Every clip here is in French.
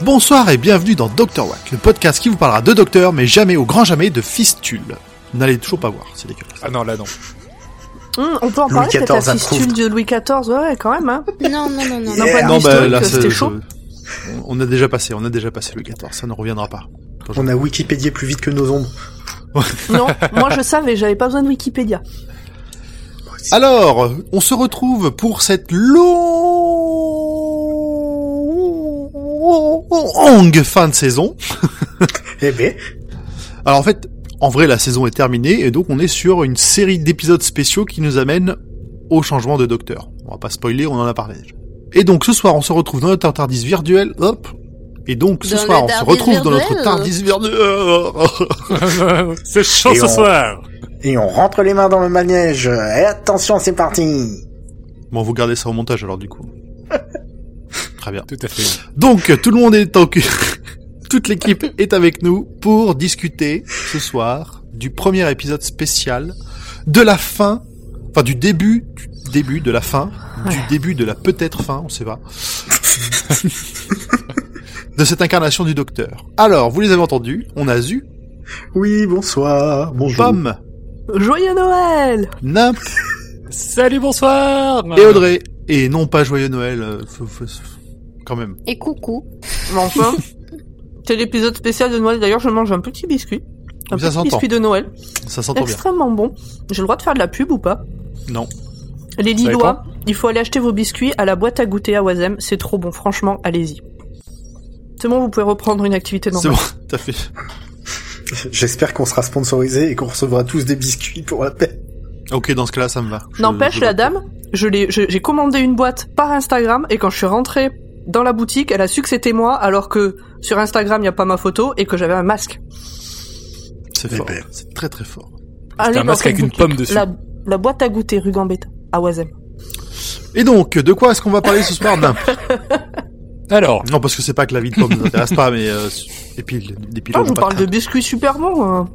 Bonsoir et bienvenue dans Dr. Wack, le podcast qui vous parlera de docteur, mais jamais au grand jamais de fistule. N'allez toujours pas voir, c'est dégueulasse. Ah non, là non. Hum, on peut en Louis parler peut-être la XIV fistule de Louis XIV, ouais, quand même, hein. Non, non, non, non. Non, Yeah. pas Non, bah là, c'était chaud. on a déjà passé, on a déjà passé le 14, ça ne reviendra pas. On a Wikipédia plus vite que nos ombres. Non, moi je savais, j'avais pas besoin de Wikipédia. Alors, on se retrouve pour cette longue fin de saison. Eh ben, Alors en fait, en vrai, la saison est terminée et donc on est sur une série d'épisodes spéciaux qui nous amène au changement de docteur. On va pas spoiler, on en a parlé. déjà. Et donc ce soir, on se retrouve dans notre TARDIS virtuel. Hop. Et donc ce Dans soir, on se TARDIS retrouve dans notre virtuel. TARDIS virtuel. c'est chaud Et ce on- soir. et on rentre les mains dans le manège. Et attention, c'est parti. Bon, vous gardez ça au montage alors du coup. Très bien. Tout à fait. Donc tout le monde est en cul. Toute l'équipe est avec nous pour discuter ce soir du premier épisode spécial de la fin, enfin du début, du début de la fin, du début de la peut-être fin, on sait pas, de cette incarnation du Docteur. Alors, vous les avez entendus, on a Zu, Oui, bonsoir. Bonjour. Pomme, Joyeux Noël Nimp Salut, bonsoir. et Audrey. Et non pas Joyeux Noël, euh, quand même. Et coucou. Mais enfin, c'est l'épisode spécial de Noël, d'ailleurs je mange un petit biscuit. Un ça petit biscuit de Noël, Ça s'entend bien. extrêmement bon. J'ai le droit de faire de la pub ou pas? Non. Les Lillois, il faut aller acheter vos biscuits à la boîte à goûter à Wazem, c'est trop bon, franchement, allez-y. C'est bon, vous pouvez reprendre une activité C'est normale. bon, t'as fait. J'espère qu'on sera sponsorisé et qu'on recevra tous des biscuits pour la paix. Ok, dans ce cas-là, ça me va. Je- N'empêche, la dame, je l'ai, je- j'ai commandé une boîte par Instagram et quand je suis rentrée dans la boutique, elle a su que c'était moi alors que sur Instagram il n'y a pas ma photo et que j'avais un masque. C'est fort. C'est très très fort. Allez un masque avec une pomme dessus. La, la boîte à goûter rue Gambetta à Wazem. Et donc, de quoi est-ce qu'on va parler ce soir Nimp Alors, Non, parce que c'est pas que la vie de pomme nous intéresse pas, mais euh, et puis les des Ah, pilotes. je vous parle de biscuits super bons. hein.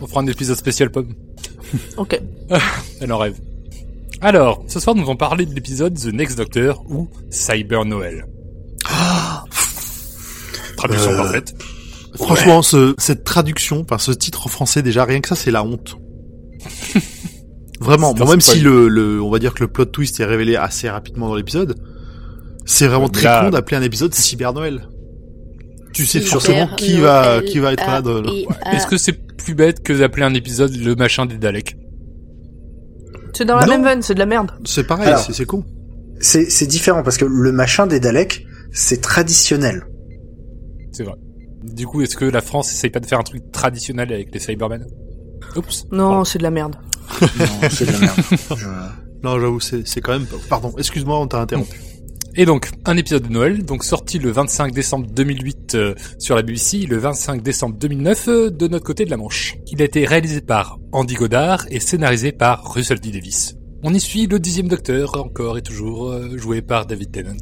on fera un épisode spécial pomme. Ok. Elle en rêve. Alors, ce soir, nous allons parler de l'épisode The Next Doctor ou Cyber Noël. Traduction Euh, parfaite. Franchement, ce, cette traduction, enfin ce titre en français déjà, rien que ça, c'est la honte. Vraiment, bon, même si le, le, on va dire que le plot twist est révélé assez rapidement dans l'épisode, c'est vraiment Ouais, très là- con d'appeler un épisode Cyber Noël. Tu sais Cyber forcément qui va, qui va être là. De... A, I, A. Est-ce que c'est plus bête que d'appeler un épisode le machin des Daleks C'est dans la Non. même veine, c'est de la merde. C'est pareil, Alors. c'est c'est con. C'est, c'est différent parce que le machin des Daleks, c'est traditionnel. C'est vrai. Du coup, est-ce que la France essaye pas de faire un truc traditionnel avec les Cybermen Oups. Non, c'est de la merde. Non, c'est de la merde. Je- Non, j'avoue, c'est c'est quand même. Pardon, excuse-moi, on t'a interrompu. Et donc, un épisode de Noël, donc sorti le 25 décembre 2008 euh, sur la BBC, le 25 décembre 2009 euh, de notre côté de la Manche. Il a été réalisé par Andy Goddard et scénarisé par Russell T. Davis. On y suit le dixième docteur, encore et toujours euh, joué par David Tennant,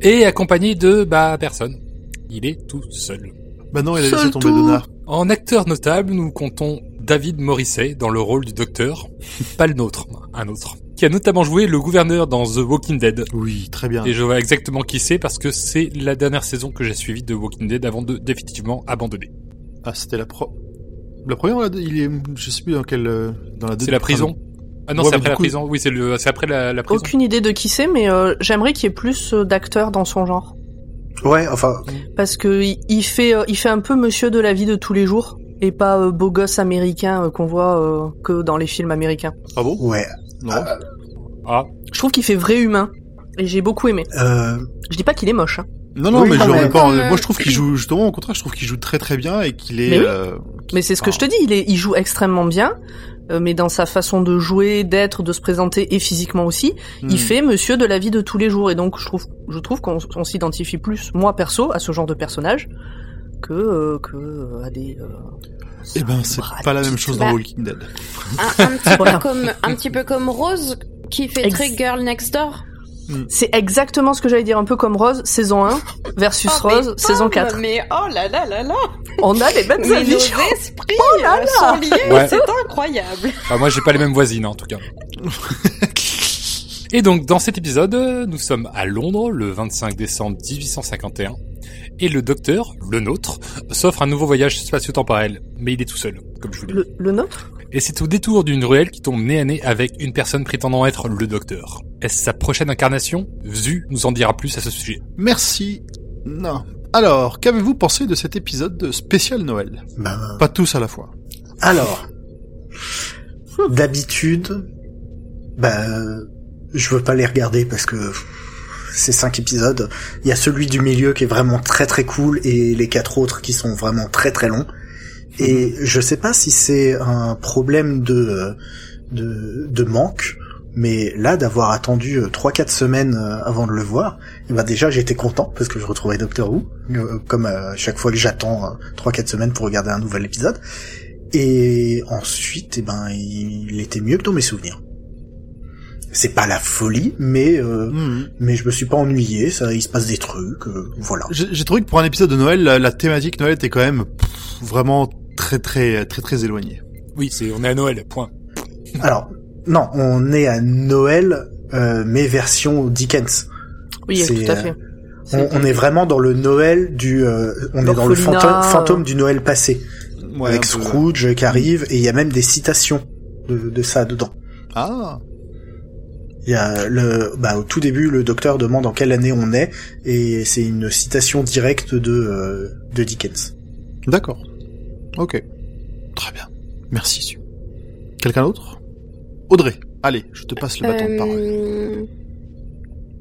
et accompagné de, bah, personne. Il est tout seul. Bah non, il a Seul laissé tomber. Donna. En acteur notable, nous comptons David Morrissey dans le rôle du docteur, pas le nôtre, un autre, qui a notamment joué le gouverneur dans The Walking Dead. Oui, très bien. Et je vois exactement qui c'est parce que c'est la dernière saison que j'ai suivie de Walking Dead avant de définitivement abandonner. Ah, c'était la pro. La première, là, il est, je sais plus dans quelle, euh, dans la. C'est la prison Ah non, Ouais, c'est après la coup- prison. Oui, c'est le, c'est après la, la prison. Aucune idée de qui c'est, mais euh, j'aimerais qu'il y ait plus euh, d'acteurs dans son genre. Ouais, enfin, Parce que il- il fait, euh, il fait un peu monsieur de la vie de tous les jours et pas euh, beau gosse américain euh, qu'on voit euh, que dans les films américains. Ah bon? Ouais. Non. Ah, Je trouve qu'il fait vrai humain et j'ai beaucoup aimé. Euh, Je dis pas qu'il est moche. Hein. Non, non, Oui, mais je mais remets pas. Moi, je trouve euh, qu'il joue justement au contraire. Je trouve qu'il joue très très bien et qu'il est. Mais oui. euh, Mais c'est ce que je te dis, il, est, il joue extrêmement bien, euh, mais dans sa façon de jouer, d'être, de se présenter et physiquement aussi, hmm. il fait monsieur de la vie de tous les jours. Et donc je trouve, je trouve qu'on on s'identifie plus, moi perso, à ce genre de personnage que, euh, que euh, à des. euh, Eh ben, c'est pas la même chose dans Bah. Walking Dead. Un, un petit Voilà. peu comme un petit peu comme Rose qui fait Ex- très Girl Next Door. C'est exactement ce que j'allais dire, un peu comme Rose, saison 1 versus Oh, mais Rose, saison Tom, 4. Mais oh là là là là On a les mêmes Mais avis. nos esprits là euh, là. sont liés, Ouais. c'est incroyable Bah, moi, j'ai pas les mêmes voisines, en tout cas. Et donc, dans cet épisode, nous sommes à Londres, le 25 décembre 1851. Et le docteur, le nôtre, s'offre un nouveau voyage spatio-temporel. Mais il est tout seul, comme je vous l'ai dit. Le, le nôtre? Et c'est au détour d'une ruelle qui tombe nez à nez avec une personne prétendant être le docteur. Est-ce sa prochaine incarnation? Zu nous en dira plus à ce sujet. Merci. Non. Alors, qu'avez-vous pensé de cet épisode de spécial Noël? Ben, Pas tous à la fois. alors, d'habitude, ben, je veux pas les regarder parce que pff, c'est cinq épisodes. Il y a celui du milieu qui est vraiment très très cool et les quatre autres qui sont vraiment très très longs. Et je sais pas si c'est un problème de de, de manque, mais là d'avoir attendu euh, trois quatre semaines euh, avant de le voir, et ben déjà j'étais content parce que je retrouvais Doctor Who, euh, comme à chaque fois que j'attends euh, trois quatre semaines pour regarder un nouvel épisode. Et ensuite, eh ben, il était mieux que dans mes souvenirs. C'est pas la folie, mais euh, Mhm. mais je me suis pas ennuyé. Ça, il se passe des trucs, euh, voilà. J'ai j'ai trouvé que pour un épisode de Noël, la, la thématique Noël était quand même pff, vraiment très très très très éloignée. Oui, c'est on est à Noël, point. Alors, non, on est à Noël, euh, mais version Dickens. Oui, C'est, tout à euh, fait. On, on est vraiment dans le Noël du, euh, on est dans le fantôme, euh. fantôme du Noël passé, Ouais, avec peu. Scrooge qui arrive, et il y a même des citations de, de ça dedans. Ah, Il y a le, bah, au tout début, le docteur demande en quelle année on est, et c'est une citation directe de, euh, de Dickens. d'accord. Ok. Très bien. Merci, Sue. Quelqu'un d'autre? Audrey, allez, je te passe le bâton de parole. Euh,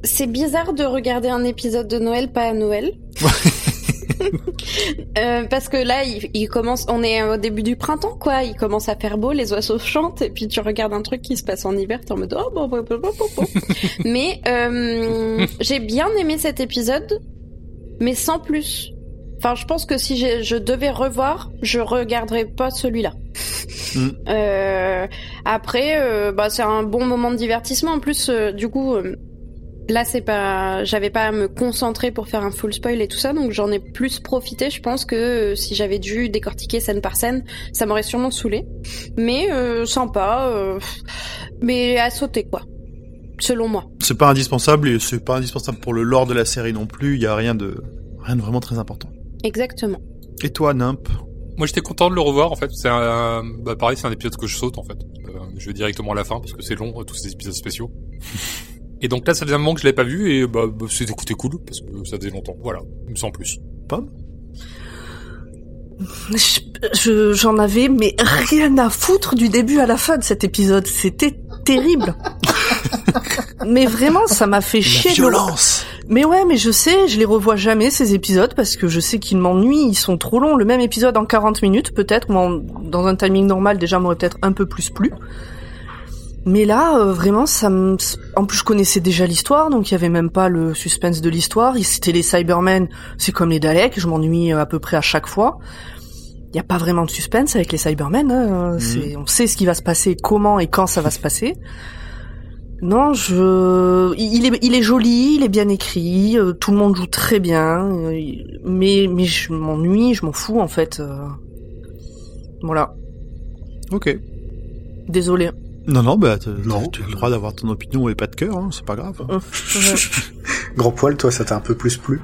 C'est bizarre de regarder un épisode de Noël pas à Noël. Euh, parce que là, il, il commence, on est au début du printemps, quoi. Il commence à faire beau, les oiseaux chantent, et puis tu regardes un truc qui se passe en hiver, t'es en mode oh bon bon bon bon bon. bon. mais euh, j'ai bien aimé cet épisode, mais sans plus. Enfin, je pense que si je devais revoir, je regarderais pas celui-là. Mm. Euh, après, euh, bah, c'est un bon moment de divertissement. En plus, euh, du coup, euh, là, c'est pas, j'avais pas à me concentrer pour faire un full spoil et tout ça, donc j'en ai plus profité. Je pense que si j'avais dû décortiquer scène par scène, ça m'aurait sûrement saoulé. Mais euh, sympa, euh, mais à sauter quoi. Selon moi. C'est pas indispensable et c'est pas indispensable pour le lore de la série non plus. Il y a rien de rien de vraiment très important. Exactement. Et toi, Nimp Moi, j'étais content de le revoir, en fait. C'est un, bah, pareil, c'est un épisode que je saute, en fait. Euh, je vais directement à la fin, parce que c'est long, euh, tous ces épisodes spéciaux. et donc là, ça faisait un moment que je l'avais pas vu, et bah, bah c'était cool, parce que ça faisait longtemps. Voilà. Sans plus. Pomme Je- je- J'en avais mais rien à foutre du début à la fin de cet épisode. C'était terrible. mais vraiment, ça m'a fait chier. de le- violence Mais ouais, mais je sais, je les revois jamais ces épisodes parce que je sais qu'ils m'ennuient, ils sont trop longs. Le même épisode en 40 minutes peut-être, ou dans un timing normal déjà m'aurait peut-être un peu plus plu. Mais là, euh, vraiment, ça me... En plus, je connaissais déjà l'histoire, donc il y avait même pas le suspense de l'histoire. C'était les Cybermen, c'est comme les Daleks, je m'ennuie euh, à peu près à chaque fois. Il y a pas vraiment de suspense avec les Cybermen. Hein. C'est- On sait ce qui va se passer, comment et quand ça va se passer. Non, je, il est, il est joli, il est bien écrit, euh, tout le monde joue très bien, euh, mais, mais je m'ennuie, je m'en fous en fait. euh. Voilà, Ok. désolé. Non, non, bah, tu as le droit d'avoir ton opinion et pas de cœur, hein, c'est pas grave. Grand poil, toi, ça t'a un peu plus plu?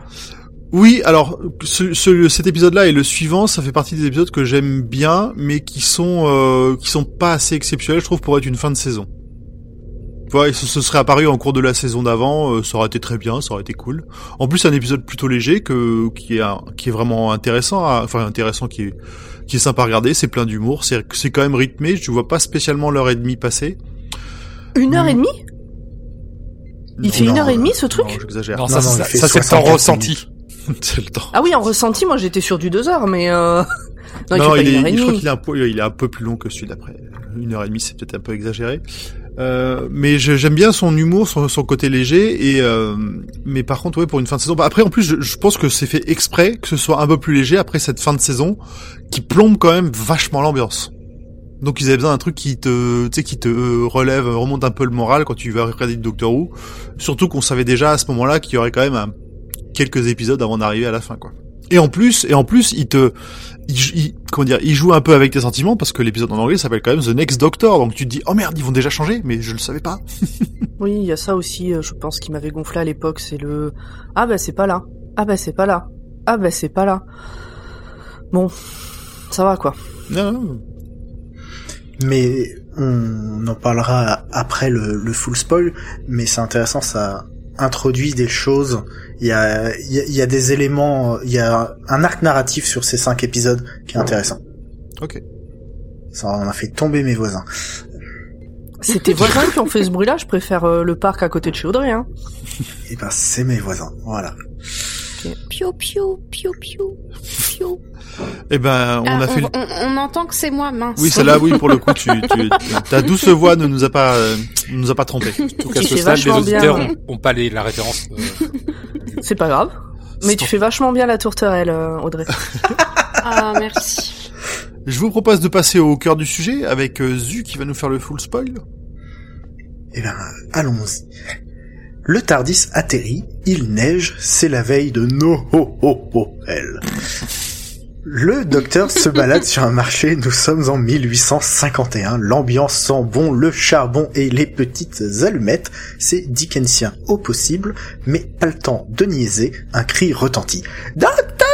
Oui, alors ce, ce- cet épisode-là et le suivant, ça fait partie des épisodes que j'aime bien, mais qui sont euh, qui sont pas assez exceptionnels, je trouve, pour être une fin de saison. Tu vois, ce, ce serait apparu en cours de la saison d'avant, euh, ça aurait été très bien, ça aurait été cool. En plus, c'est un épisode plutôt léger que qui est un- qui est vraiment intéressant, à- enfin intéressant, qui est qui est sympa à regarder, c'est plein d'humour, c'est c'est quand même rythmé, je vois pas spécialement l'heure et demie passer. Une heure et demie? Il Non, fait une non, heure et demie ce Non, truc j'exagère. Non, Non, ça, non, ça, ça, c'est le temps 64 ressenti. c'est le temps. Ah oui, en ressenti, moi j'étais sur du deux heures, mais euh... non, Non, il fait il pas est, et je crois qu'il est un peu, il est un peu plus long que celui d'après. Une heure et demie, c'est peut-être un peu exagéré. Euh, mais j'aime bien son humour, son, son côté léger. Et euh, mais par contre, ouais, pour une fin de saison. Bah, après, en plus, je, je pense que c'est fait exprès que ce soit un peu plus léger après cette fin de saison, qui plombe quand même vachement l'ambiance. Donc ils avaient besoin d'un truc qui te, tu sais, qui te relève, remonte un peu le moral quand tu vas regarder Doctor Who. Surtout qu'on savait déjà à ce moment-là qu'il y aurait quand même un- quelques épisodes avant d'arriver à la fin, quoi. Et en plus, et en plus, il te, il, il- comment dire, il joue un peu avec tes sentiments parce que l'épisode en anglais s'appelle quand même The Next Doctor. Donc tu te dis, oh merde, ils vont déjà changer, mais je le savais pas. Oui, il y a ça aussi, euh, je pense, qui m'avait gonflé à l'époque, c'est le Ah bah c'est pas là. Ah bah c'est pas là. Ah bah c'est pas là. Bon, ça va quoi. Non, non. Mais on en parlera après le, le full spoil, mais c'est intéressant, ça introduit des choses. Il y a, il y, a, il y a des éléments, il y a un arc narratif sur ces cinq épisodes qui est intéressant. Ok. Ça en a fait tomber mes voisins. C'est tes voisins qui ont fait ce bruit-là, je préfère euh, le parc à côté de chez Audrey, hein. Et ben c'est mes voisins, voilà. Piou, piou, piou, piou, piou. Eh ben, on Ah, a fait. le- on, on entend que c'est moi, mince. Oui, celle-là, oui, pour le coup, tu, tu, ta douce voix ne nous a pas, euh, ne nous a pas trompé. En tout cas, ce stade, les vachement auditeurs bien. ont, ont pas les, la référence. euh, C'est pas grave. Mais tu fais vachement bien la tourterelle, euh, Audrey. Ah, merci. Je vous propose de passer au cœur du sujet avec euh, Zu qui va nous faire le full spoil. Eh ben, allons-y. Le Tardis atterrit, il neige, c'est la veille de Noël. Le docteur se balade sur un marché, nous sommes en 1851, l'ambiance sent bon, le charbon et les petites allumettes, c'est Dickensien au possible, mais pas le temps de niaiser, un cri retentit. Docteur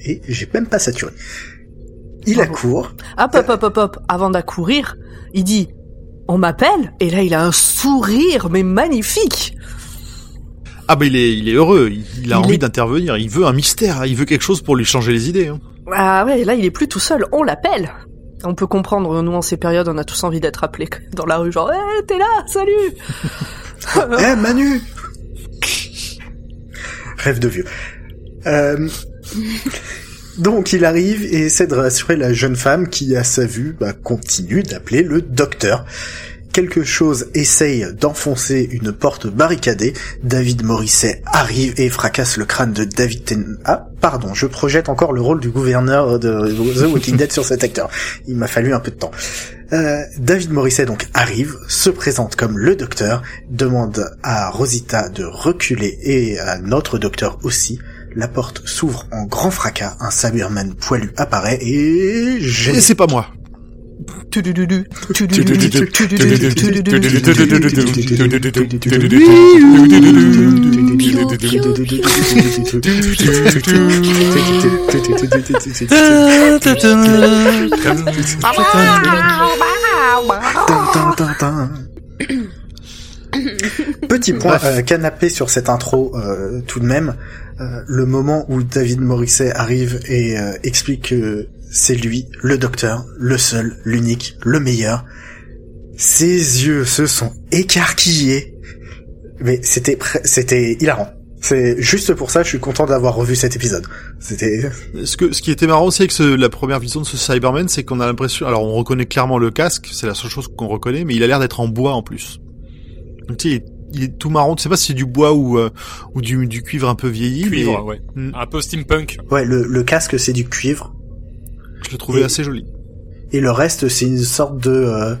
Et j'ai même pas saturé. Il Bravo. accourt, Hop, hop, hop, hop, hop. Avant d'accourir, il dit On m'appelle Et là, il a un sourire, mais magnifique. Ah bah il est, il est heureux, il, il a Il envie est- d'intervenir, il veut un mystère, il veut quelque chose pour lui changer les idées. hein. Ah ouais, là, il est plus tout seul, on l'appelle. On peut comprendre, nous, en ces périodes, on a tous envie d'être appelés dans la rue, genre Eh, t'es là, salut. Eh Manu. Rêve de vieux. Euh, Donc il arrive et essaie de rassurer la jeune femme qui, à sa vue, bah, continue d'appeler le docteur. Quelque chose essaye d'enfoncer une porte barricadée. David Morisset arrive et fracasse le crâne de David Ten... Ah, pardon, je projette encore le rôle du gouverneur de The Walking Dead sur cet acteur. Il m'a fallu un peu de temps. Euh, David Morisset donc arrive, se présente comme le docteur, demande à Rosita de reculer et à notre docteur aussi. La porte s'ouvre en grand fracas, un Cyberman poilu apparaît et... Et c'est pas moi. Petit point euh, canapé sur cette intro euh, tout de même. Euh, le moment où David Morisset arrive et euh, explique que c'est lui, le docteur, le seul, l'unique, le meilleur. Ses yeux se sont écarquillés. Mais c'était c'était hilarant. C'est juste pour ça, je suis content d'avoir revu cet épisode. C'était Ce, que, ce qui était marrant aussi avec ce, la première vision de ce Cyberman, c'est qu'on a l'impression, alors on reconnaît clairement le casque, c'est la seule chose qu'on reconnaît, mais il a l'air d'être en bois en plus. Il est tout marron, tu sais pas si c'est du bois ou, euh, ou du, du cuivre un peu vieilli, Cuivre, mais ouais. Mm. Un peu steampunk. ouais, le, le casque c'est du cuivre je l'ai trouvé Et- assez joli. et le reste c'est une sorte de euh,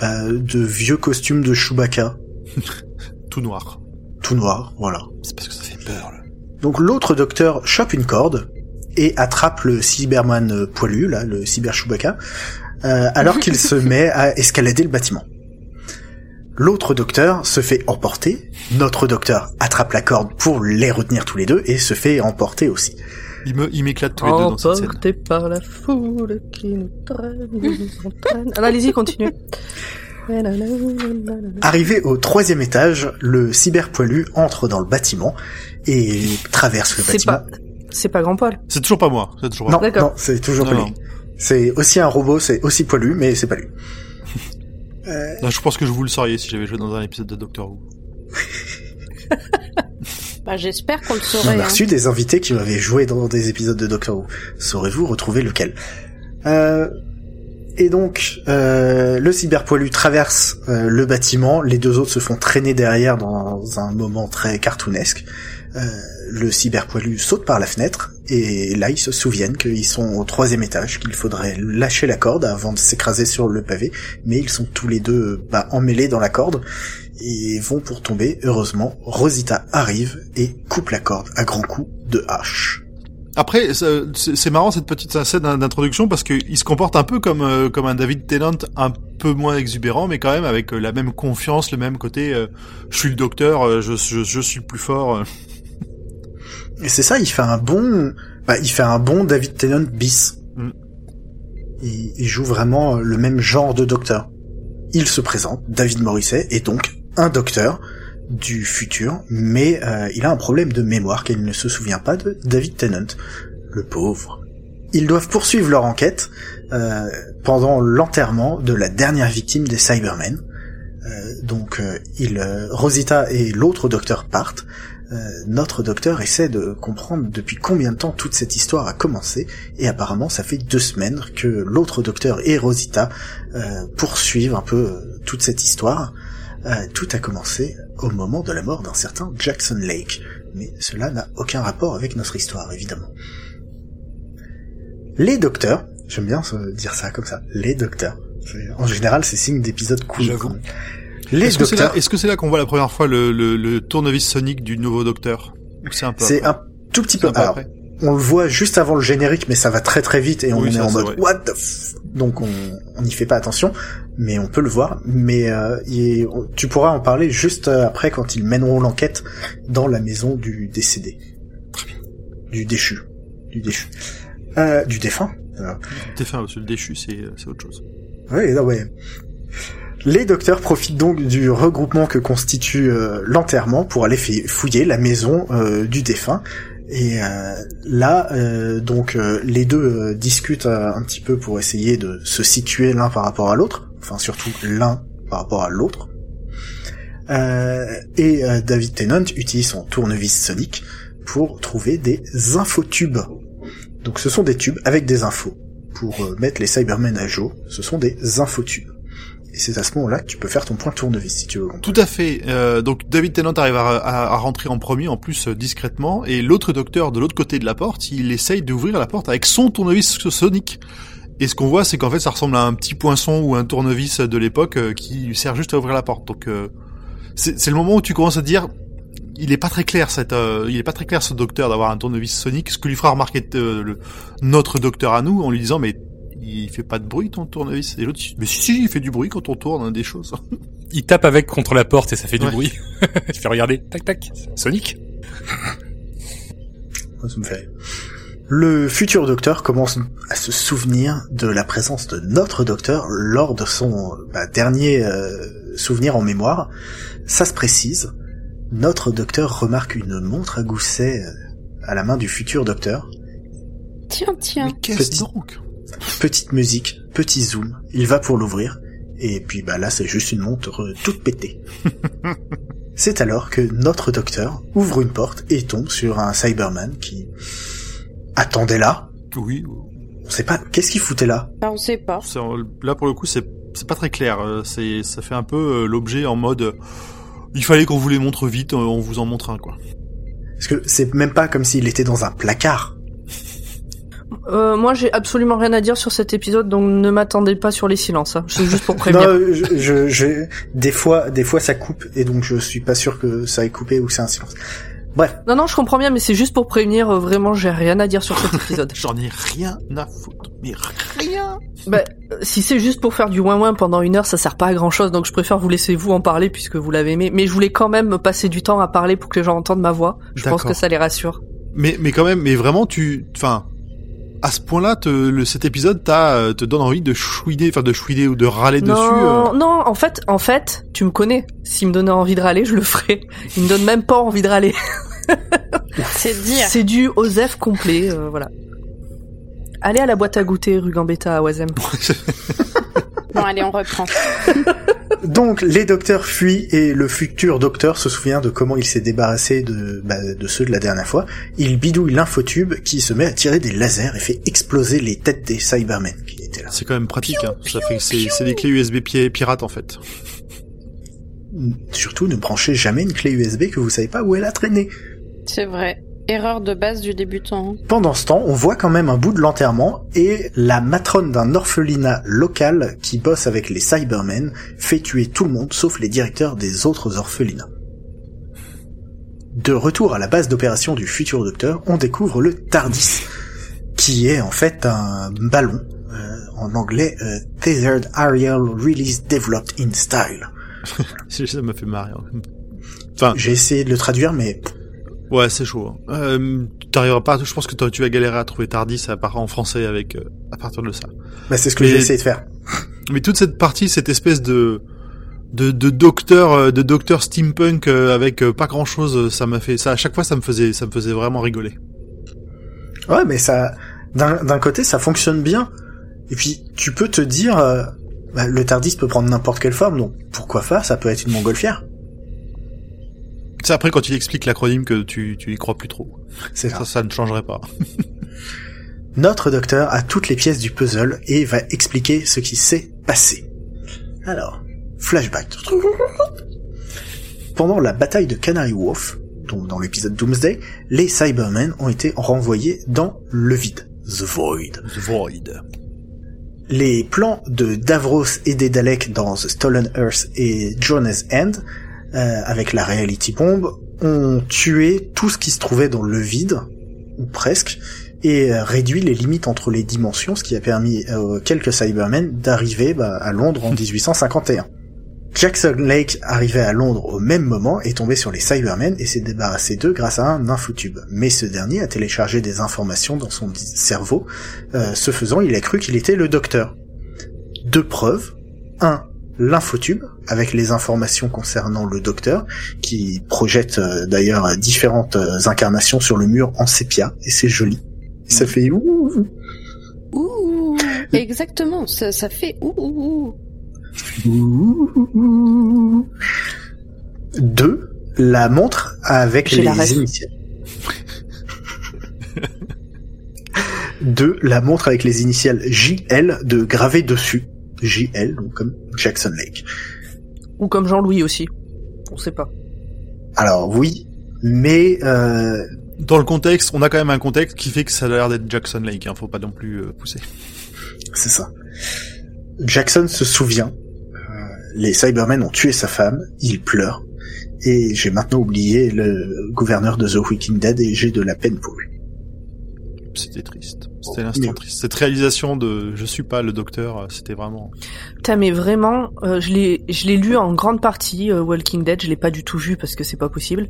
bah, de vieux costume de Chewbacca, Tout noir. tout noir, voilà. C'est parce que ça fait peur, là. Donc l'autre docteur chope une corde et attrape le Cyberman euh, poilu, là, le Cyber Chewbacca, euh, alors qu'il se met à escalader le bâtiment. L'autre docteur se fait emporter, notre docteur attrape la corde pour les retenir tous les deux et se fait emporter aussi. Il me, il m'éclate tous les deux dans cette scène. Emporté par la foule qui nous traîne, nous entraîne. Ah, Allez-y, continue. Arrivé au troisième étage, le cyber poilu entre dans le bâtiment et traverse le C'est bâtiment. pas, c'est pas Grand Paul. C'est toujours pas moi. C'est toujours pas Non, D'accord. non, c'est toujours Non, pas non. lui. C'est aussi un robot, c'est aussi poilu, mais c'est pas lui. Euh. Non, je pense que je vous le sauriez si j'avais joué dans un épisode de Doctor Who. Bah, j'espère qu'on le On saurait. a hein. reçu des invités qui avaient joué dans des épisodes de Doctor Who. Saurez-vous retrouver lequel? Euh, Et donc, euh, le cyberpoilu traverse euh, le bâtiment, les deux autres se font traîner derrière dans un moment très cartoonesque. Euh, le cyberpoilu saute par la fenêtre, et là ils se souviennent qu'ils sont au troisième étage, qu'il faudrait lâcher la corde avant de s'écraser sur le pavé, mais ils sont tous les deux bah, emmêlés dans la corde, et vont pour tomber, heureusement, Rosita arrive et coupe la corde à grands coups de hache. Après, c'est marrant cette petite scène d'introduction parce qu'il se comporte un peu comme euh, comme un David Tennant, un peu moins exubérant, mais quand même avec euh, la même confiance, le même côté. euh, je suis le docteur, je, suis plus fort. Et c'est ça, il fait un bon, bah, il fait un bon David Tennant bis. Mm. Il, il joue vraiment le même genre de docteur. Il se présente, David Morisset est donc un docteur du futur, mais euh, il a un problème de mémoire qu'il ne se souvient pas de David Tennant, le pauvre. Ils doivent poursuivre leur enquête euh, pendant l'enterrement de la dernière victime des Cybermen. Euh, donc, euh, il, euh, Rosita et l'autre docteur partent. Euh, notre docteur essaie de comprendre depuis combien de temps toute cette histoire a commencé, et apparemment ça fait deux semaines que l'autre docteur et Rosita euh, poursuivent un peu euh, toute cette histoire. Euh, tout a commencé au moment de la mort d'un certain Jackson Lake, mais cela n'a aucun rapport avec notre histoire, évidemment. Les docteurs, j'aime bien se dire ça comme ça, les docteurs. En général, c'est signe d'épisodes cool. Les Est-ce que c'est là, est-ce que c'est là qu'on voit la première fois le, le, le tournevis sonique du nouveau docteur c'est un peu c'est un tout petit peu. Alors, après on le voit juste avant le générique, mais ça va très très vite et on Oui, est en mode vrai. what the f? Donc on on n'y fait pas attention, mais on peut le voir. Mais euh, il est- tu pourras en parler juste euh, après quand ils mèneront l'enquête dans la maison du décédé, du déchu, du déchu, euh, du défunt. Alors, fin, monsieur le déchu, c'est c'est autre chose. Ouais, non, ouais. Les docteurs profitent donc du regroupement que constitue euh, l'enterrement pour aller fouiller la maison euh, du défunt. Et euh, là, donc les deux discutent un petit peu pour essayer de se situer l'un par rapport à l'autre, enfin surtout l'un par rapport à l'autre. Et David Tennant utilise son tournevis sonique pour trouver des infotubes. Donc ce sont des tubes avec des infos pour mettre les Cybermen à jour, ce sont des infotubes. Et c'est à ce moment-là que tu peux faire ton point tournevis si tu veux. Tout à fait. Euh, donc David Tennant arrive à, à- à rentrer en premier, en plus euh, discrètement, et l'autre docteur de l'autre côté de la porte, il essaye d'ouvrir la porte avec son tournevis sonique. Et ce qu'on voit, c'est qu'en fait, ça ressemble à un petit poinçon ou un tournevis de l'époque euh, qui sert juste à ouvrir la porte. Donc euh, c'est le moment où tu commences à dire, il est pas très clair cette, euh, il est pas très clair ce docteur d'avoir un tournevis sonique. Ce que lui fera remarquer euh, notre docteur à nous en lui disant, mais il fait pas de bruit ton tournevis? Et l'autre, mais si si, il fait du bruit quand on tourne hein, des choses. Il tape avec contre la porte et ça fait du Ouais. bruit. Il fait regarder, tac tac, Sonic. Ça me fait rire. Le futur docteur commence à se souvenir de la présence de notre docteur lors de son bah, dernier euh, souvenir en mémoire. Ça se précise. Notre docteur remarque une montre à gousset euh, à la main du futur docteur. Tiens, tiens. Mais qu'est-ce Petit- donc? Petite musique, petit zoom. Il va pour l'ouvrir. Et puis bah là c'est juste une montre euh, toute pétée. c'est alors que notre docteur ouvre une porte et tombe sur un Cyberman qui attendait là. Oui, On sait pas qu'est-ce qu'il foutait là? Bah, on sait pas. là pour le coup c'est c'est pas très clair. Euh, C'est ça fait un peu euh, l'objet en mode il fallait qu'on vous les montre vite, on vous en montre un quoi. Parce que c'est même pas comme s'il était dans un placard. Euh, moi, j'ai absolument rien à dire sur cet épisode, donc ne m'attendez pas sur les silences. hein. C'est juste pour prévenir. Non, je, je, je- des fois, des fois ça coupe et donc je suis pas sûr que ça ait coupé ou que c'est un silence. Bref, Non, non, je comprends bien, mais c'est juste pour prévenir. euh, vraiment, j'ai rien à dire sur cet épisode. J'en ai rien à foutre, mais rien. bah, si c'est juste pour faire du ouin-ouin pendant une heure, ça sert pas à grand-chose, donc je préfère vous laisser vous en parler puisque vous l'avez aimé. Mais je voulais quand même passer du temps à parler pour que les gens entendent ma voix. Je pense que ça les rassure. Mais mais quand même, mais vraiment tu, enfin. À ce point-là, te, le, cet épisode t'a, euh, te donne envie de chouiner, enfin de chouiner ou de râler dessus. Non, euh. non, en fait, en fait, tu me connais. S'il me donnait envie de râler, je le ferais. Il me donne même pas envie de râler. C'est dire. C'est du OSEF complet, euh, voilà. Allez à la boîte à goûter rue Gambetta à Oisem. Bon, allez, on reprend. donc les docteurs fuient et le futur docteur se souvient de comment il s'est débarrassé de, bah, de ceux de la dernière fois. Il bidouille l'infotube qui se met à tirer des lasers et fait exploser les têtes des Cybermen qui étaient là. C'est quand même pratique. Hein. Ça fait c'est des clés USB pi- pirates en fait. Surtout, ne branchez jamais une clé USB que vous savez pas où elle a traîné. C'est vrai. Erreur de base du débutant. Pendant ce temps, on voit quand même un bout de l'enterrement et la matrone d'un orphelinat local qui bosse avec les Cybermen fait tuer tout le monde sauf les directeurs des autres orphelinats. De retour à la base d'opération du futur docteur, on découvre le TARDIS, qui est en fait un ballon, euh, en anglais euh, Tethered Aerial Release Developed in Style. Ça m'a fait marrer. hein. Enfin, J'ai essayé de le traduire, mais ouais, c'est chaud. hein. Euh, T'arriveras pas. Je pense que toi, tu vas galérer à trouver Tardis à part en français avec euh, à partir de ça. bah, c'est ce que j'ai essayé de faire. Mais toute cette partie, cette espèce de de, de docteur euh, de docteur steampunk euh, avec euh, pas grand chose, ça m'a fait ça à chaque fois ça me faisait ça me faisait vraiment rigoler. Ouais, mais ça, d'un d'un côté, ça fonctionne bien. Et puis, tu peux te dire, euh, bah, le Tardis peut prendre n'importe quelle forme, donc pourquoi pas Ça peut être une montgolfière. C'est après quand il explique l'acronyme que tu tu y crois plus trop. C'est Ça ça. ça ne changerait pas. Notre docteur a toutes les pièces du puzzle et va expliquer ce qui s'est passé. Alors, flashback. Pendant la bataille de Canary Wharf, donc dans l'épisode Doomsday, les Cybermen ont été renvoyés dans le vide, The Void. The Void. Les plans de Davros et des Daleks dans The Stolen Earth et Journey's End, euh, avec la Reality Bomb, ont tué tout ce qui se trouvait dans le vide, ou presque, et euh, réduit les limites entre les dimensions, ce qui a permis aux quelques Cybermen d'arriver bah, à Londres en 1851. Jackson Lake arrivait à Londres au même moment et tombé sur les Cybermen et s'est débarrassé d'eux grâce à un infotube. Mais ce dernier a téléchargé des informations dans son cerveau euh, ce faisant, il a cru qu'il était le docteur. Deux preuves. Un, l'infotube, avec les informations concernant le docteur, qui projette euh, d'ailleurs différentes euh, incarnations sur le mur en sépia, et c'est joli. Ça fait ouh, Ouh, exactement. Ça, ça fait ouh, ouh, ouh. ouh, ouh. Deux, la montre avec les initiales. Deux, la montre avec les initiales JL de gravé dessus. JL, donc comme Jackson Lake. Ou comme Jean-Louis aussi. On sait pas. Alors oui, mais euh, Dans le contexte, on a quand même un contexte qui fait que ça a l'air d'être Jackson Lake. Hein, faut pas non plus euh, pousser. c'est ça. Jackson se souvient. euh, les Cybermen ont tué sa femme, il pleure. Et j'ai maintenant oublié le gouverneur de The Walking Dead et j'ai de la peine pour lui. C'était triste. C'était l'instant oui. triste. Cette réalisation de je suis pas le docteur, euh, c'était vraiment. Putain, mais vraiment, euh, je l'ai, je l'ai lu en grande partie, euh, Walking Dead. Je l'ai pas du tout vu parce que c'est pas possible.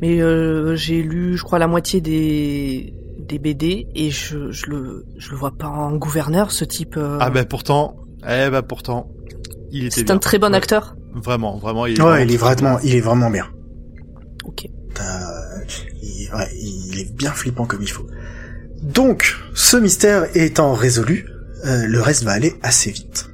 Mais euh, j'ai lu, je crois, la moitié des des BD et je, je le, je le vois pas en gouverneur, ce type. euh, Ah ben pourtant, eh ben pourtant, il était c'est un très bon Ouais. acteur. Vraiment, vraiment. Il est Ouais, il est vraiment, il est vraiment bien. Ok. T'as- il, ouais, il est bien flippant comme il faut. Donc, ce mystère étant résolu, euh, le reste va aller assez vite.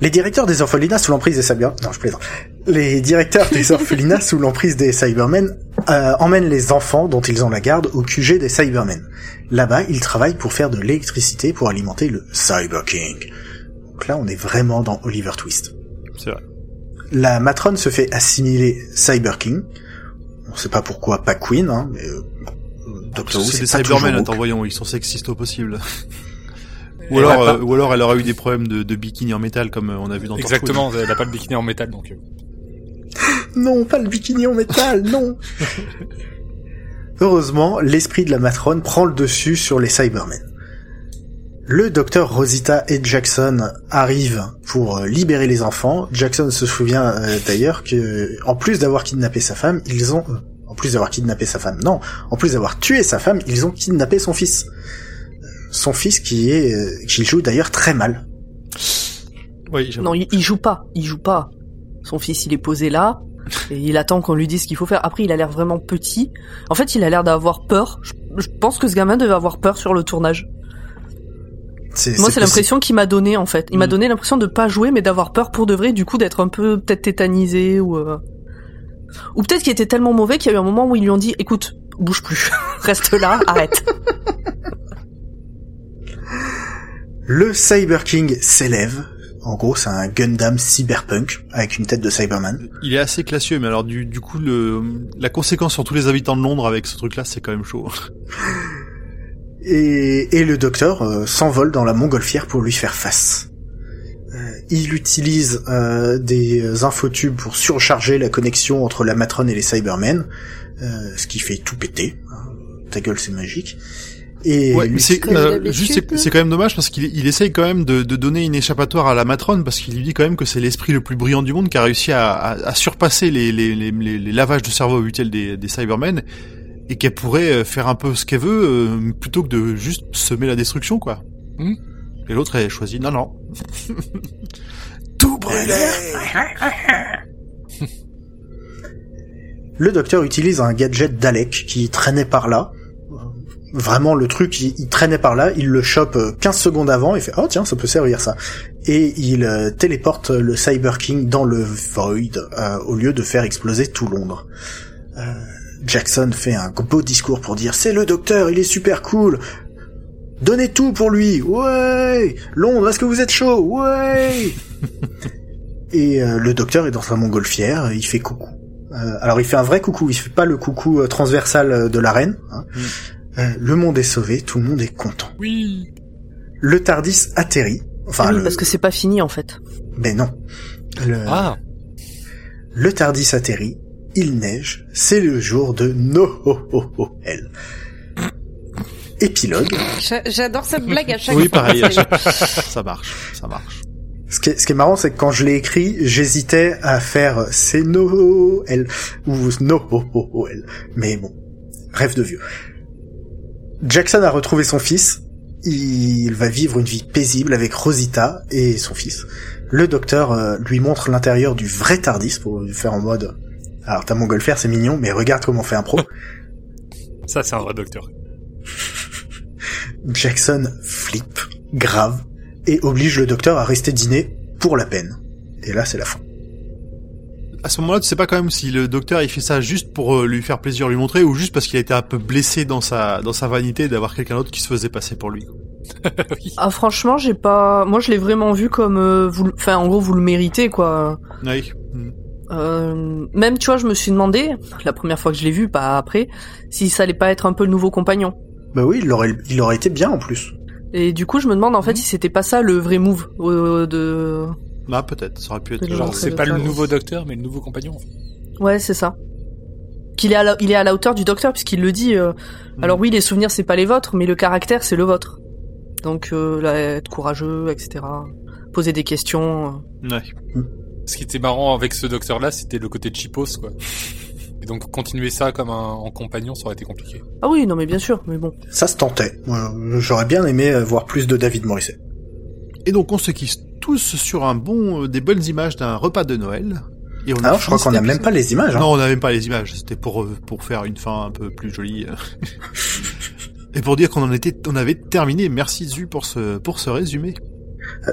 Les directeurs des orphelinats sous l'emprise des Cybermen... Non, je plaisante. Les directeurs des orphelinats sous l'emprise des Cybermen euh, emmènent les enfants dont ils ont la garde au QG des Cybermen. Là-bas, ils travaillent pour faire de l'électricité pour alimenter le Cyber King. Donc là, on est vraiment dans Oliver Twist. C'est vrai. La matrone se fait assimiler Cyber King. On sait pas pourquoi pas Queen, hein, mais euh, Doctor Who C'est des Cybermen, attends, voyons, ils sont sexistes au possible. ou alors, euh, ou alors, elle aurait eu des problèmes de, de bikini en métal comme euh, on a vu dans Torchwood. Exactement, elle a pas le bikini en métal donc. euh. Non, pas le bikini en métal, non. Heureusement, l'esprit de la matrone prend le dessus sur les Cybermen. Le docteur Rosita et Jackson arrivent pour euh, libérer les enfants. Jackson se souvient euh, d'ailleurs que, en plus d'avoir kidnappé sa femme, ils ont, euh, en plus d'avoir kidnappé sa femme, non, en plus d'avoir tué sa femme, ils ont kidnappé son fils. Euh, Son fils qui est, euh, qui joue d'ailleurs très mal. Oui. Non, il, il joue pas. Il joue pas. Son fils, il est posé là. Et il attend qu'on lui dise ce qu'il faut faire. Après, il a l'air vraiment petit. En fait, il a l'air d'avoir peur. Je, je pense que ce gamin devait avoir peur sur le tournage. Moi, c'est l'impression qu'il m'a donné, en fait. Il m'a Mm. donné l'impression de pas jouer, mais d'avoir peur pour de vrai, du coup, d'être un peu peut-être tétanisé ou... euh, Ou peut-être qu'il était tellement mauvais qu'il y a eu un moment où ils lui ont dit, écoute, bouge plus. Reste là, arrête. Le Cyber King s'élève. En gros, c'est un Gundam cyberpunk avec une tête de Cyberman. Il est assez classieux, mais alors du, du coup, le, la conséquence sur tous les habitants de Londres avec ce truc-là, c'est quand même chaud. Et, et le docteur euh, s'envole dans la montgolfière pour lui faire face. Il utilise euh, des infotubes pour surcharger la connexion entre la matrone et les Cybermen, euh, ce qui fait tout péter. Hein. Ta gueule, c'est magique. Et Ouais, c'est euh, juste c'est- c'est quand même dommage parce qu'il il essaye quand même de, de donner une échappatoire à la matrone parce qu'il lui dit quand même que c'est l'esprit le plus brillant du monde qui a réussi à, à, à surpasser les, les, les, les, les lavages de cerveau habituels des, des Cybermen et qu'elle pourrait euh, faire un peu ce qu'elle veut euh, plutôt que de juste semer la destruction quoi. Hmm. Et l'autre elle choisit non non. Tout brûler. Le docteur utilise un gadget Dalek qui traînait par là. Vraiment, le truc, il, il traînait par là, il le chope euh, 15 secondes avant, il fait « Oh tiens, ça peut servir ça !» Et il euh, téléporte le Cyber King dans le Void, euh, au lieu de faire exploser tout Londres. Euh, Jackson fait un beau discours pour dire « C'est le docteur, il est super cool Donnez tout pour lui Ouais Londres, est-ce que vous êtes chaud Ouais !» Et euh, le docteur est dans sa montgolfière, il fait coucou. Euh, alors il fait un vrai coucou, il fait pas le coucou euh, transversal euh, de la reine. hein. Mm. Euh, le monde est sauvé, tout le monde est content. Oui. Le Tardis atterrit. Enfin, Ah oui, le... parce que c'est pas fini en fait. mais non. Le... Ah. le Tardis atterrit, il neige, c'est le jour de Noël. Épilogue. J'a- J'adore cette blague à chaque Oui fois. pareil, C'est- ça marche, ça marche. Ce qui, est, ce qui est marrant, c'est que quand je l'ai écrit, j'hésitais à faire c'est Noël ou Noël. Mais bon, rêve de vieux. Jackson a retrouvé son fils. Il va vivre une vie paisible avec Rosita et son fils. Le docteur euh, lui montre l'intérieur du vrai Tardis pour lui faire en mode. Alors t'as mon golfer, c'est mignon, mais regarde comment on fait un pro. Ça, c'est un vrai docteur. Jackson flippe, grave, et oblige le docteur à rester dîner pour la peine. Et là, c'est la fin. À ce moment-là, tu sais pas quand même si le docteur il fait ça juste pour euh, lui faire plaisir, lui montrer, ou juste parce qu'il a été un peu blessé dans sa dans sa vanité d'avoir quelqu'un d'autre qui se faisait passer pour lui. oui. Ah franchement, j'ai pas. Moi, je l'ai vraiment vu comme, euh, vous... le- enfin, en gros, vous le méritez quoi. Oui. Euh, même, tu vois, je me suis demandé la première fois que je l'ai vu, pas après, si ça allait pas être un peu le nouveau compagnon. Bah oui, il aurait, il aurait été bien en plus. Et du coup, je me demande en fait si c'était pas ça le vrai move euh, de. Ah peut-être, ça aurait pu être. C'est Genre, c'est c'est pas le docteur. nouveau docteur, mais le nouveau compagnon. en fait. Ouais, c'est ça. Qu'il est à la... il est à la hauteur du docteur puisqu'il le dit. euh, Mm. Alors oui, les souvenirs c'est pas les vôtres, mais le caractère c'est le vôtre. Donc euh, là, être courageux, etc. Poser des questions. euh. Ouais. Ce qui était marrant avec ce docteur-là, c'était le côté cheapos, quoi. Et donc, continuer ça comme un, en compagnon, ça aurait été compliqué. Ah oui, non mais bien sûr, mais bon. Ça se tentait. Moi, J'aurais bien aimé euh, voir plus de David Morisset. Et donc on se quitte tous sur un bon, euh, des bonnes images d'un repas de Noël. Et on a Alors, je crois qu'on a cet même pas les images. Hein. Non, on n'a même pas les images. C'était pour euh, pour faire une fin un peu plus jolie. Et pour dire qu'on en était, on avait terminé. Merci Zu pour ce pour ce résumé.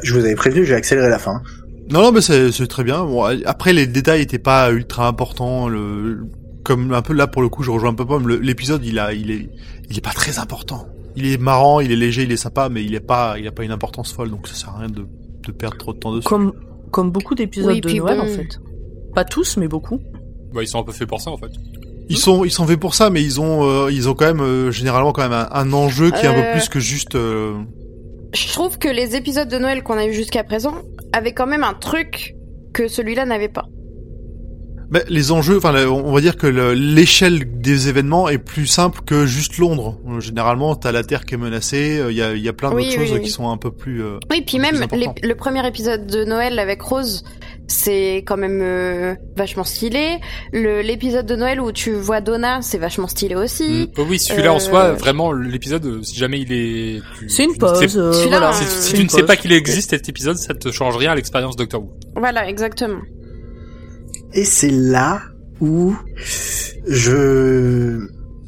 Je vous avais prévenu, j'ai accéléré la fin. Non, non, mais c'est très bien. Bon, après les détails étaient pas ultra importants. Le comme un peu là pour le coup, je rejoins un peu Pomme. L'épisode, il a, il est, il est pas très important. Il est marrant, il est léger, il est sympa, mais il est pas, il a pas une importance folle, donc ça sert à rien de de perdre trop de temps dessus. Comme comme beaucoup d'épisodes Oui, de puis Noël bon. en fait. Pas tous, mais beaucoup. Bah, ils sont un peu faits pour ça, en fait. Ils sont, ils sont faits pour ça, mais ils ont, euh, ils ont quand même euh, généralement quand même un, un enjeu qui est un peu Euh. plus que juste. euh, Je trouve que les épisodes de Noël qu'on a eu jusqu'à présent avaient quand même un truc que celui-là n'avait pas. Mais les enjeux, enfin, on va dire que le- l'échelle des événements est plus simple que juste Londres. Euh, Généralement, t'as la Terre qui est menacée. euh, Il y a, il y a plein d'autres oui, choses oui. qui sont un peu plus. euh, Oui, puis même les- le premier épisode de Noël avec Rose, c'est quand même euh, vachement stylé. L'épisode de Noël où tu vois Donna, c'est vachement stylé aussi. Oh oui, celui-là en Euh, soi, vraiment, l'épisode, euh, si jamais il est... C'est une sais- pause. euh, Celui-là, voilà. euh, Si, tu ne sais pas qu'il existe cet épisode, ça te change rien à l'expérience Doctor Who. Voilà, exactement. Et c'est là où je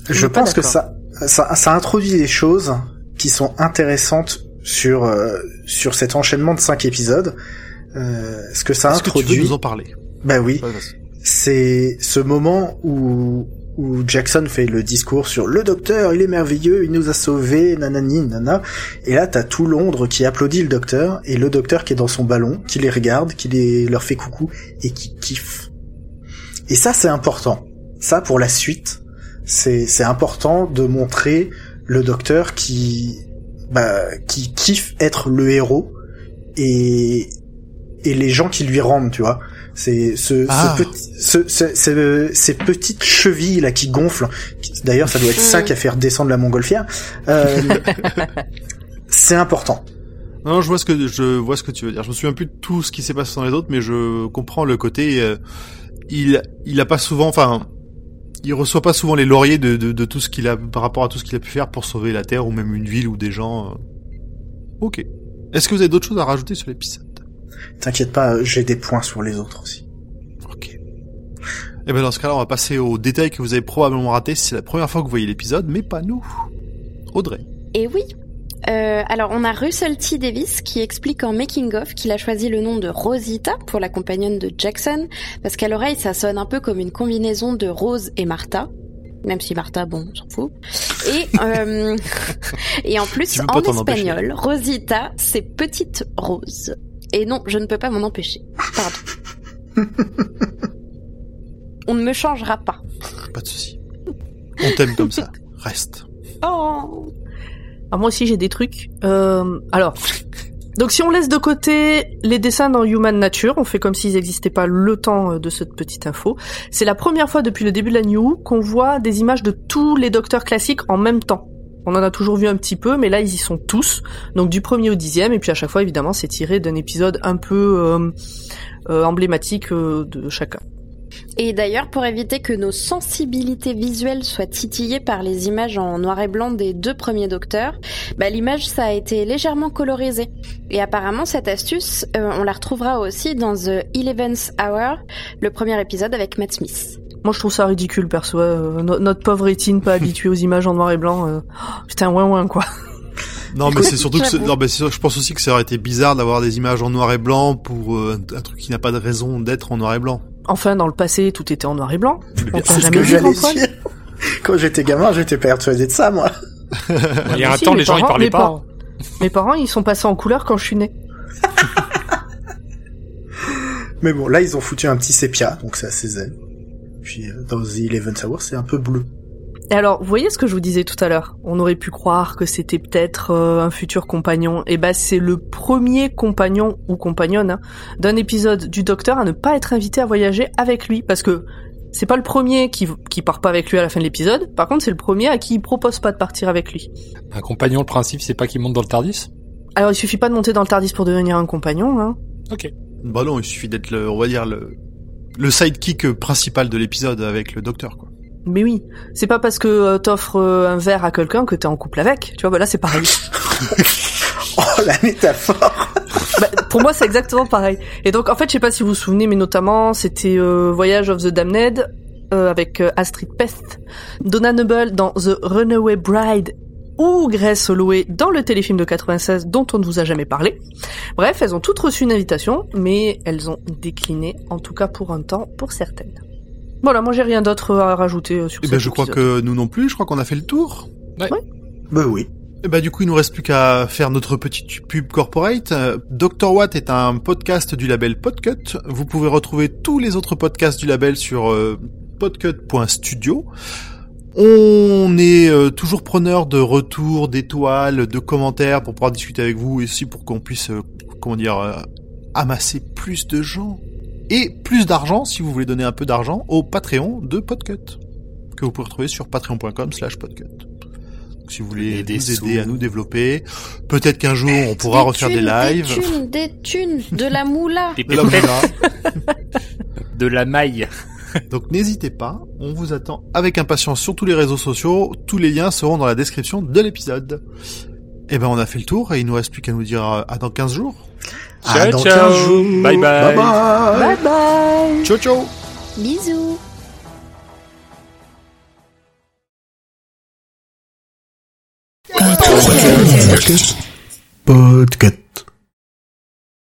je pense que ça, ça ça introduit des choses qui sont intéressantes sur euh, sur cet enchaînement de cinq épisodes. Euh, ce que ça Est-ce que tu veux introduit, nous en parler bah oui, Ouais, c'est ce moment où où Jackson fait le discours sur le docteur, il est merveilleux, il nous a sauvés, nanani, nana. Et là, t'as tout Londres qui applaudit le docteur, et le docteur qui est dans son ballon, qui les regarde, qui les, leur fait coucou, et qui kiffe. Et ça, c'est important. Ça, pour la suite, c'est, c'est important de montrer le docteur qui, bah, qui kiffe être le héros, et, et les gens qui lui rendent, tu vois. C'est ce, Ah. ce petit, ce, ce- ce- ces petites chevilles là qui gonflent. D'ailleurs, ça doit être ça Mm. qui a fait redescendre la montgolfière. Euh, c'est important. Non, je vois ce que je vois ce que tu veux dire. Je me souviens plus de tout ce qui s'est passé dans les autres, mais je comprends le côté. euh, il il a pas souvent, enfin, il reçoit pas souvent les lauriers de, de, de tout ce qu'il a par rapport à tout ce qu'il a pu faire pour sauver la Terre ou même une ville ou des gens. euh. Ok. Est-ce que vous avez d'autres choses à rajouter sur l'épisode? T'inquiète pas, j'ai des points sur les autres aussi. Ok. Et ben dans ce cas-là, on va passer aux détails que vous avez probablement ratés. si C'est la première fois que vous voyez l'épisode, mais pas nous. Audrey. Et oui. Euh, alors on a Russell T Davis qui explique en making of qu'il a choisi le nom de Rosita pour la compagnonne de Jackson parce qu'à l'oreille ça sonne un peu comme une combinaison de Rose et Martha. Même si Martha, bon, on s'en fout. Et, euh, et en plus, en espagnol, Rosita, c'est petite rose. Et non, je ne peux pas m'en empêcher. Pardon. on ne me changera pas. Pas de souci. On t'aime comme ça. Reste. Oh Alors moi aussi j'ai des trucs. Euh, alors, donc si on laisse de côté les dessins dans Human Nature, on fait comme s'ils n'existaient pas le temps euh, de cette petite info. C'est la première fois depuis le début de la New qu'on voit des images de tous les docteurs classiques en même temps. On en a toujours vu un petit peu, mais là ils y sont tous. Donc du premier au dixième, et puis à chaque fois évidemment c'est tiré d'un épisode un peu euh, euh, emblématique de chacun. Et d'ailleurs, pour éviter que nos sensibilités visuelles soient titillées par les images en noir et blanc des deux premiers docteurs, bah, l'image ça a été légèrement colorisée. Et apparemment, cette astuce, euh, on la retrouvera aussi dans The Eleventh Hour, le premier épisode avec Matt Smith. Moi je trouve ça ridicule perso. euh, no- notre pauvre rétine pas habituée aux images en noir et blanc. euh, oh, putain ouin ouin quoi. Non, mais c'est surtout que non, mais je pense aussi que ça aurait été bizarre d'avoir des images en noir et blanc pour euh, un truc qui n'a pas de raison d'être en noir et blanc. Enfin, dans le passé, tout était en noir et blanc. On t'a C'est ce jamais que vu j'allais Antoine dire. Quand j'étais gamin, j'étais persuadé de ça, moi. Il y a un si, temps, mes les gens, ils parents- parlaient mes pas. parents-. Mes parents, ils sont passés en couleur quand je suis né. Mais bon, là, ils ont foutu un petit sépia, donc c'est assez zen. Puis, euh, dans The Eleven Hour, c'est un peu bleu. Et alors, vous voyez ce que je vous disais tout à l'heure? On aurait pu croire que c'était peut-être euh, un futur compagnon. Et ben, c'est le premier compagnon ou compagnonne hein, d'un épisode du Docteur à ne pas être invité à voyager avec lui, parce que c'est pas le premier qui qui part pas avec lui à la fin de l'épisode. Par contre, c'est le premier à qui il propose pas de partir avec lui. Un compagnon, le principe, c'est pas qu'il monte dans le Tardis? Alors, il suffit pas de monter dans le Tardis pour devenir un compagnon. Hein. Ok. Bah non, il suffit d'être le, on va dire le, le sidekick principal de l'épisode avec le docteur, quoi. Mais oui, c'est pas parce que euh, t'offres euh, un verre à quelqu'un que t'es en couple avec. Tu vois, bah là c'est pareil. Oh, la métaphore Bah, pour moi, c'est exactement pareil. Et donc, en fait, je sais pas si vous vous souvenez, mais notamment, c'était euh, Voyage of the Damned euh, avec Astrid Pest, Donna Noble dans The Runaway Bride ou Grace Holloway dans le téléfilm de 96 dont on ne vous a jamais parlé. Bref, elles ont toutes reçu une invitation, mais elles ont décliné, en tout cas pour un temps, pour certaines. Voilà, moi j'ai rien d'autre à rajouter euh, sur Et cet ben je crois que nous non plus, je crois qu'on a fait le tour. Bah oui. Et bah du coup, il nous reste plus qu'à faire notre petite pub corporate. Euh, Dr Watt est un podcast du label Podcut. Vous pouvez retrouver tous les autres podcasts du label sur euh, podcut.studio. On est euh, toujours preneur de retours, d'étoiles, de commentaires pour pouvoir discuter avec vous et aussi pour qu'on puisse, euh, comment dire, amasser plus de gens et plus d'argent si vous voulez donner un peu d'argent au Patreon de Podcut que vous pouvez retrouver sur patreon.com/podcut. Donc, si vous voulez des nous sous. aider à nous développer, peut-être qu'un jour on pourra refaire des lives. Des thunes, des thunes, de la moula. De la moula. de la maille. Donc n'hésitez pas, on vous attend avec impatience sur tous les réseaux sociaux. Tous les liens seront dans la description de l'épisode. Et ben on a fait le tour et il nous reste plus qu'à nous dire euh, à dans 15 jours. Ciao, à dans ciao. 15 jours. Bye, bye. Bye bye. Bye bye Ciao ciao Bisous. Podcast.